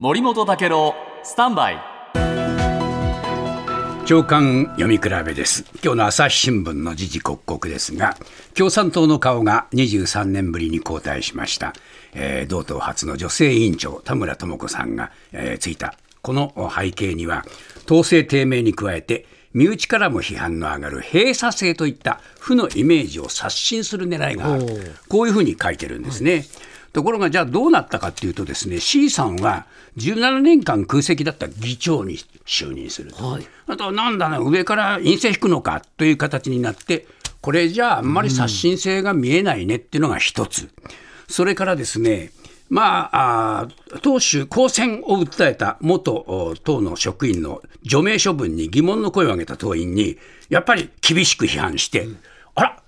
森本武郎スタンバイ。長官読み比べです。今日の朝日新聞の時事刻々ですが共産党の顔が23年ぶりに交代しました、えー、同党初の女性委員長田村智子さんが、えー、ついた。この背景には統制低迷に加えて身内からも批判の上がる閉鎖性といった負のイメージを刷新する狙いがある。こういうふうに書いてるんですね。ところがじゃあどうなったかっていうとですね C さんは17年間空席だった議長に就任すると、はい、あとはなんだな上から陰性引くのかという形になってこれじゃああんまり刷新性が見えないねっていうのが一つ、それからですねまあ、あ党首公選を訴えた元党の職員の除名処分に疑問の声を上げた党員に、やっぱり厳しく批判して、うん、あら、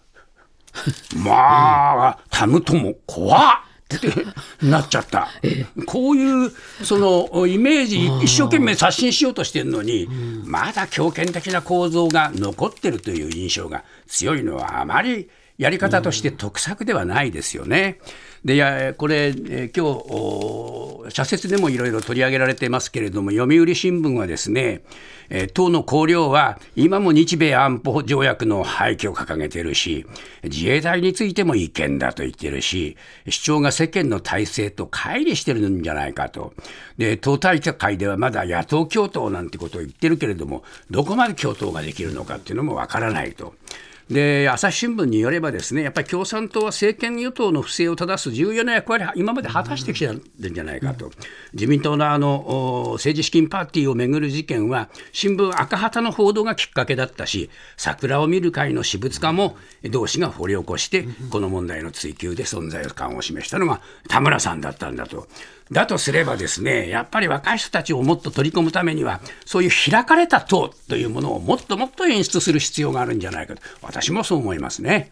まあ、タムトも怖っっ てなっちゃった、こういうそのイメージ、一生懸命刷新しようとしてるのに、まだ強権的な構造が残ってるという印象が強いのは、あまりやり方として得策ではないですよね。でいやこれ、え今日社説でもいろいろ取り上げられてますけれども、読売新聞はですね、え党の綱領は今も日米安保条約の廃棄を掲げてるし、自衛隊についても違憲だと言ってるし、主張が世間の体制と乖離してるんじゃないかと。で、党大会ではまだ野党共闘なんてことを言ってるけれども、どこまで共闘ができるのかっていうのもわからないと。で朝日新聞によれば、ですねやっぱり共産党は政権与党の不正を正す重要な役割、今まで果たしてきてるんじゃないかと、自民党のあの政治資金パーティーをめぐる事件は、新聞赤旗の報道がきっかけだったし、桜を見る会の私物化も同志が掘り起こして、この問題の追及で存在感を示したのが田村さんだったんだと。だとすればですね、やっぱり若い人たちをもっと取り込むためには、そういう開かれた党というものをもっともっと演出する必要があるんじゃないかと、私もそう思いますね。